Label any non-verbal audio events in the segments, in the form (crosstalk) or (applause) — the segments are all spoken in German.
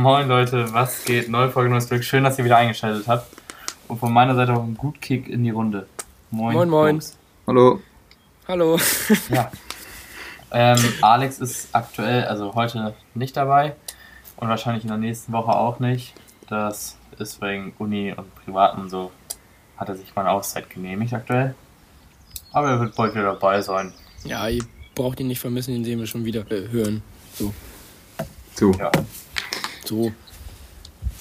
Moin Leute, was geht? Neue Folge, neues Glück. Schön, dass ihr wieder eingeschaltet habt. Und von meiner Seite auch ein gut Kick in die Runde. Moin. Moin, moin. Jungs. Hallo. Hallo. (laughs) ja. Ähm, Alex ist aktuell, also heute nicht dabei und wahrscheinlich in der nächsten Woche auch nicht. Das ist wegen Uni und Privaten und so. Hat er sich mal eine Auszeit genehmigt aktuell. Aber er wird bald wieder dabei sein. Ja, ihr braucht ihn nicht vermissen, den sehen wir schon wieder äh, hören. So. So. Ja. So.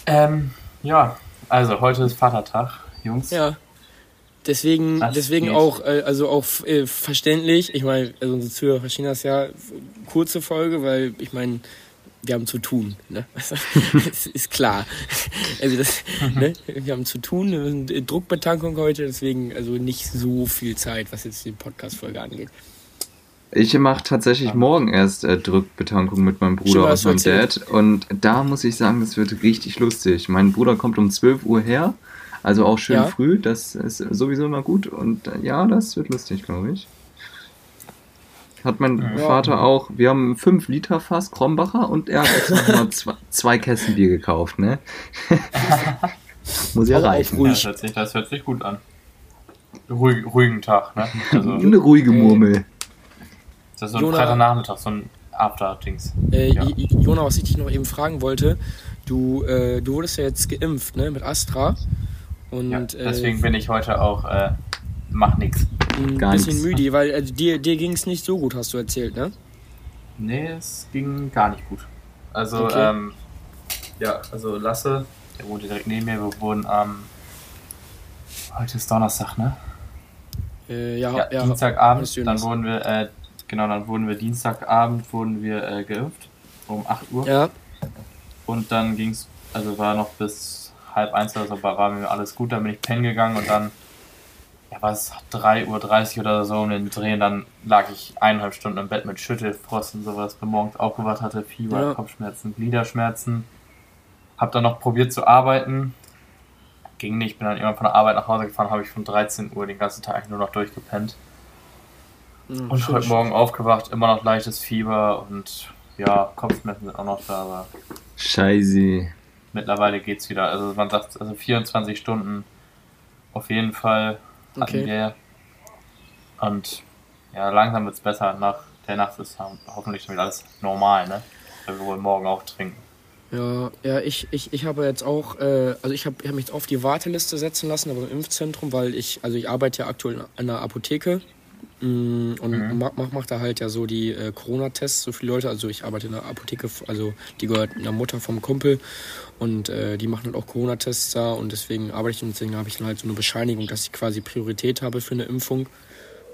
Ähm, ja, also heute ist Vatertag, Jungs. Ja. Deswegen, deswegen auch, äh, also auch äh, verständlich. Ich meine, also unsere Zuhörer verstehen das ja. Kurze Folge, weil ich meine, wir haben zu tun. Ne? (laughs) das ist klar. Also das, ne? (laughs) Wir haben zu tun. Druckbetankung heute, deswegen also nicht so viel Zeit, was jetzt die Podcast-Folge angeht. Ich mache tatsächlich morgen erst äh, Drückbetankung mit meinem Bruder und meinem Dad. Und da muss ich sagen, das wird richtig lustig. Mein Bruder kommt um 12 Uhr her. Also auch schön ja. früh. Das ist sowieso immer gut. Und äh, ja, das wird lustig, glaube ich. Hat mein ja. Vater auch. Wir haben 5 Liter Fass Krombacher und er hat jetzt nochmal (laughs) zwei, zwei Kästen Bier gekauft, ne? (laughs) muss ja reichen. Das hört, sich, das hört sich gut an. Ruhig, ruhigen Tag, ne? Also, (laughs) Eine ruhige Murmel. Das ist so ein Freitagnachmittag, so ein After-Dings. Äh, ja. Jona, was ich dich noch eben fragen wollte, du, äh, du wurdest ja jetzt geimpft, ne, mit Astra. Und, ja, deswegen äh, bin ich heute auch, äh, mach nix. Ein Gar bisschen nix. müde, weil also dir, dir ging es nicht so gut, hast du erzählt, ne? Nee, es ging gar nicht gut. Also, okay. ähm, ja, also Lasse, der wohnt direkt neben mir, wir wurden am, heute ist Donnerstag, ne? Äh, ja, ja, ja, Dienstagabend, dann wurden wir, äh, Genau, dann wurden wir Dienstagabend wurden wir äh, geimpft um 8 Uhr. Ja. Und dann ging es, also war noch bis halb eins oder so, war mir alles gut, dann bin ich pennen gegangen und dann, ja, war es 3.30 Uhr oder so um den Drehen, dann lag ich eineinhalb Stunden im Bett mit Schüttelfrost und sowas, bin morgens aufgewacht, hatte Fieber, ja. Kopfschmerzen, Gliederschmerzen. Hab dann noch probiert zu arbeiten, ging nicht, bin dann irgendwann von der Arbeit nach Hause gefahren, habe ich von 13 Uhr den ganzen Tag nur noch durchgepennt. Mhm, und heute Morgen aufgewacht, immer noch leichtes Fieber und ja, Kopfschmerzen sind auch noch da, aber. Scheiße. Mittlerweile geht's wieder. Also man sagt, also 24 Stunden auf jeden Fall hatten okay. wir. Und ja, langsam wird's besser. Nach der Nacht ist hoffentlich wieder alles normal, ne? Weil wir wohl morgen auch trinken. Ja, ja, ich, ich, ich habe jetzt auch, äh, also ich habe ich hab mich auf die Warteliste setzen lassen, aber im Impfzentrum, weil ich, also ich arbeite ja aktuell in einer Apotheke und mhm. macht mach da halt ja so die äh, Corona-Tests, so viele Leute. Also ich arbeite in der Apotheke, also die gehört einer Mutter vom Kumpel und äh, die machen halt auch Corona-Tests da und deswegen arbeite ich und deswegen habe ich dann halt so eine Bescheinigung, dass ich quasi Priorität habe für eine Impfung.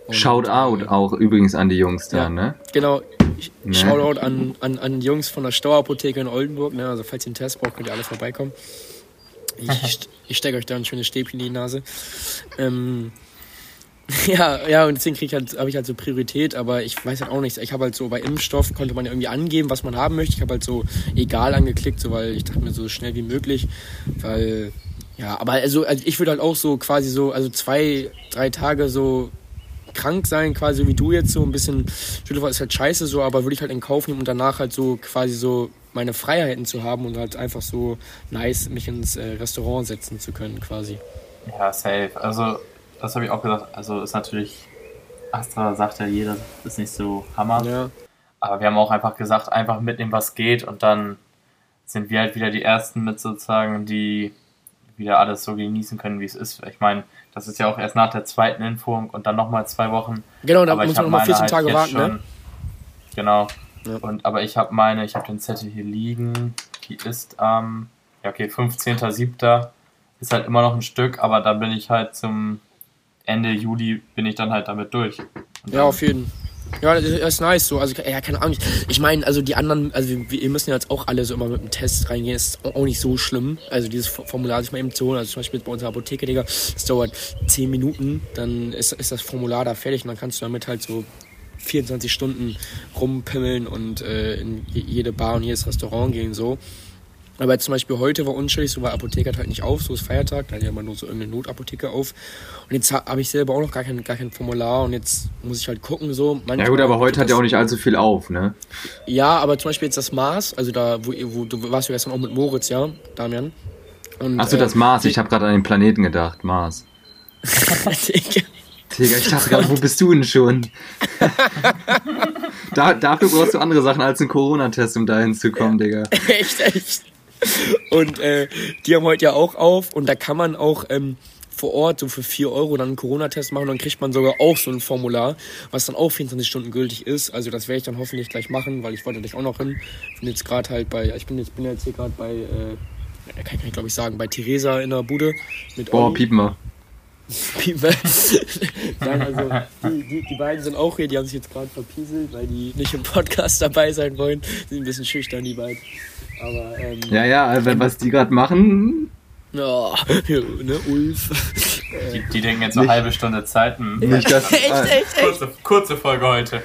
Und, Shout out äh, auch übrigens an die Jungs da, ja, ne? Genau. Ich, ne? Shoutout an, an, an die Jungs von der Stauapotheke in Oldenburg, ne? Also falls ihr einen Test braucht, könnt ihr alle vorbeikommen. Ich, (laughs) ich stecke euch da ein schönes Stäbchen in die Nase. Ähm, (laughs) Ja, ja, und deswegen ich halt, habe ich halt so Priorität, aber ich weiß halt auch nichts. Ich habe halt so bei Impfstoff konnte man ja irgendwie angeben, was man haben möchte. Ich habe halt so egal angeklickt, so weil ich dachte mir so schnell wie möglich, weil ja, aber also, also ich würde halt auch so quasi so, also zwei, drei Tage so krank sein, quasi wie du jetzt so ein bisschen, Schüttelfahrt ist halt scheiße so, aber würde ich halt in Kauf nehmen und danach halt so quasi so meine Freiheiten zu haben und halt einfach so nice mich ins äh, Restaurant setzen zu können quasi. Ja, safe. Also das habe ich auch gesagt. Also ist natürlich, Astra sagt ja jeder, ist nicht so Hammer. Ja. Aber wir haben auch einfach gesagt, einfach mitnehmen, was geht und dann sind wir halt wieder die Ersten mit sozusagen, die wieder alles so genießen können, wie es ist. Ich meine, das ist ja auch erst nach der zweiten Impfung und dann nochmal zwei Wochen. Genau, da muss man nochmal 14 halt Tage warten, ne? schon, ne? Genau. Ja. Und, aber ich habe meine, ich habe den Zettel hier liegen, die ist am, ähm, ja okay, 15.07. Ist halt immer noch ein Stück, aber da bin ich halt zum Ende Juli bin ich dann halt damit durch. ja, auf jeden Fall. Ja, das ist nice so. Also, ja, keine Ahnung. Ich meine, also die anderen, also wir müssen ja jetzt auch alle so immer mit dem Test reingehen. Das ist auch nicht so schlimm. Also dieses Formular sich mal eben zu holen. Also zum Beispiel bei unserer Apotheke, Digga, das dauert 10 Minuten, dann ist, ist das Formular da fertig und dann kannst du damit halt so 24 Stunden rumpimmeln und äh, in jede Bar und jedes Restaurant gehen so. Aber zum Beispiel heute war unschuldig, so war Apotheke halt nicht auf, so ist Feiertag, da hat ja immer nur so irgendeine Notapotheke auf. Und jetzt habe ich selber auch noch gar kein, gar kein Formular und jetzt muss ich halt gucken, so. Ja gut, aber heute hat ja auch nicht allzu viel auf, ne? Ja, aber zum Beispiel jetzt das Maß, also da, wo, wo du warst ja gestern auch mit Moritz, ja, Damian. Achso, das äh, Mars, ich habe gerade an den Planeten gedacht, Mars. Digga, ich dachte gerade, wo bist du denn schon? (laughs) da, dafür brauchst du andere Sachen als einen Corona-Test, um dahin zu kommen, Digga. (laughs) echt, echt. Und äh, die haben heute ja auch auf und da kann man auch ähm, vor Ort so für 4 Euro dann einen Corona-Test machen. Dann kriegt man sogar auch so ein Formular, was dann auch 24 Stunden gültig ist. Also das werde ich dann hoffentlich gleich machen, weil ich wollte natürlich auch noch hin. Ich bin jetzt gerade halt bei, ich bin jetzt, bin jetzt hier gerade bei, äh, kann ich glaube ich sagen, bei Theresa in der Bude. Mit Boah, piepen (laughs) wir. Nein, also die, die, die, beiden sind auch hier, die haben sich jetzt gerade verpieselt, weil die nicht im Podcast (laughs) dabei sein wollen. Die sind ein bisschen schüchtern, die beiden. Aber, ähm, ja, ja, also was die gerade machen. Ja, ne, Ulf. Die, die, denken jetzt eine halbe Stunde Zeit. Hm. Nicht das, (laughs) echt, echt, echt. Kurze, kurze Folge heute.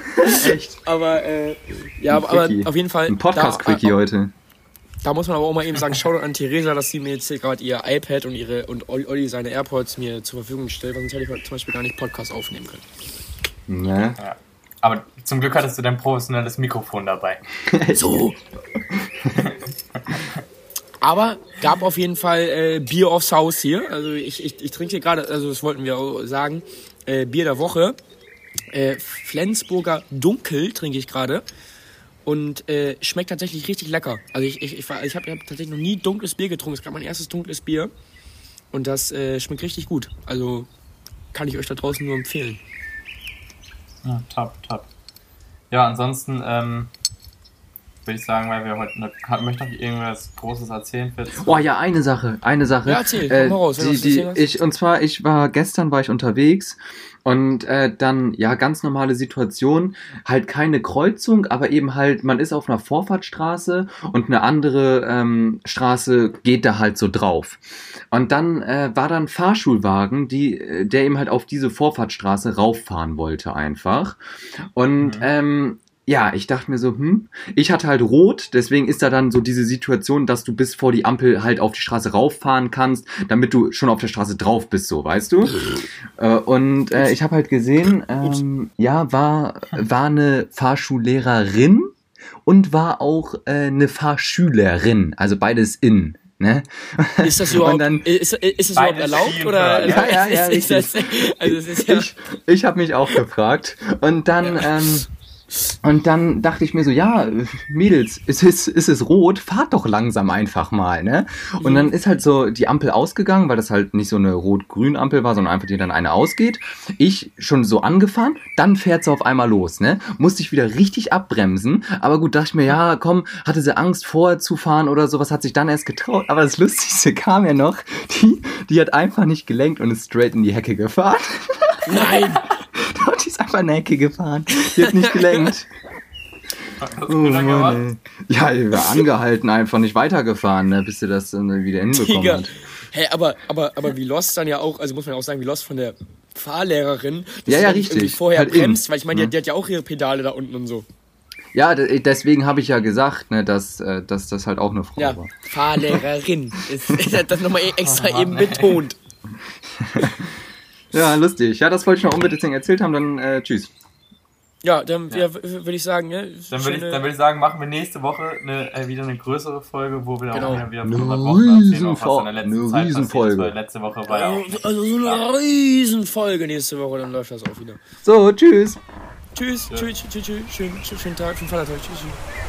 Echt. Aber, äh, ja, aber, aber auf jeden Fall. Ein Podcast-Quickie äh, heute. Da muss man aber auch mal eben sagen, schau an Theresa, dass sie mir jetzt hier gerade ihr iPad und ihre und Olli seine AirPods mir zur Verfügung stellt, sonst hätte ich zum Beispiel gar nicht Podcast aufnehmen können. Ne? Ja. Aber zum Glück hattest du dein professionelles Mikrofon dabei. (laughs) so. Aber gab auf jeden Fall äh, Bier aufs Haus hier. Also ich, ich, ich trinke hier gerade, also das wollten wir auch sagen, äh, Bier der Woche. Äh, Flensburger Dunkel trinke ich gerade und äh, schmeckt tatsächlich richtig lecker. Also ich, ich, ich, ich habe hab tatsächlich noch nie dunkles Bier getrunken. Es ist gerade mein erstes dunkles Bier und das äh, schmeckt richtig gut. Also kann ich euch da draußen nur empfehlen. Ja, top, top. Ja, ansonsten ähm, würde ich sagen, weil wir heute ne, möchte noch irgendwas Großes erzählen. Fitz? Oh ja, eine Sache, eine Sache. Ja, erzähl, äh, komm mal raus. Die, die, ich, und zwar, ich war gestern war ich unterwegs und äh, dann, ja, ganz normale Situation, halt keine Kreuzung, aber eben halt, man ist auf einer Vorfahrtsstraße und eine andere ähm, Straße geht da halt so drauf. Und dann äh, war dann Fahrschulwagen, die, äh, der eben halt auf diese Vorfahrtsstraße rauffahren wollte einfach. Und mhm. ähm, ja, ich dachte mir so, hm, ich hatte halt rot, deswegen ist da dann so diese Situation, dass du bis vor die Ampel halt auf die Straße rauffahren kannst, damit du schon auf der Straße drauf bist, so, weißt du? äh, und äh, ich habe halt gesehen, ähm, ja, war, war eine Fahrschullehrerin und war auch äh, eine Fahrschülerin, also beides in. Ne? Ist das überhaupt, dann, ist, ist das überhaupt erlaubt? Oder? Ja, ja, ja. (laughs) Ist, ist das, also ja ich ich habe mich auch gefragt. Und dann, ähm, und dann dachte ich mir so, ja, Mädels, es ist, es ist rot, fahrt doch langsam einfach mal, ne? Und dann ist halt so die Ampel ausgegangen, weil das halt nicht so eine rot-grün Ampel war, sondern einfach die dann eine ausgeht. Ich schon so angefahren, dann fährt sie auf einmal los, ne? Musste ich wieder richtig abbremsen, aber gut, dachte ich mir, ja, komm, hatte sie Angst vorher zu fahren oder sowas, hat sich dann erst getraut. Aber das Lustigste (laughs) kam ja noch, die, die hat einfach nicht gelenkt und ist straight in die Hecke gefahren. Nein! (laughs) (laughs) Die ist einfach in die Ecke gefahren. Die hat nicht gelenkt. Oh, Mann, ja, wir war angehalten, einfach nicht weitergefahren, ne, bis sie das dann wieder hinbekommen Digga. hat. Hey, aber, aber, aber wie Lost dann ja auch, also muss man auch sagen, wie Lost von der Fahrlehrerin, dass ja, ja, richtig. vorher halt bremst, in. weil ich meine, die, die, hat ja auch ihre Pedale da unten und so. Ja, deswegen habe ich ja gesagt, ne, dass, äh, dass das halt auch eine Frau ja, war. Fahrlehrerin. (laughs) ist, hat das nochmal extra oh, eben betont. (laughs) Ja, lustig. Ja, das wollte ich noch unbedingt erzählt haben, dann äh, tschüss. Ja, dann ja. würde ich sagen, ja. Dann würde ich, würd ich sagen, machen wir nächste Woche eine, äh, wieder eine größere Folge, wo wir genau. auch wieder eine Riesenfolge. Eine Riesenfolge. Letzte Woche war ja auch. Also so eine Riesenfolge nächste Woche, dann läuft das auch wieder. So, tschüss. Tschüss, tschüss, tschüss, tschüss, schönen, schönen Tag, schönen Feiertag, tschüss. tschüss.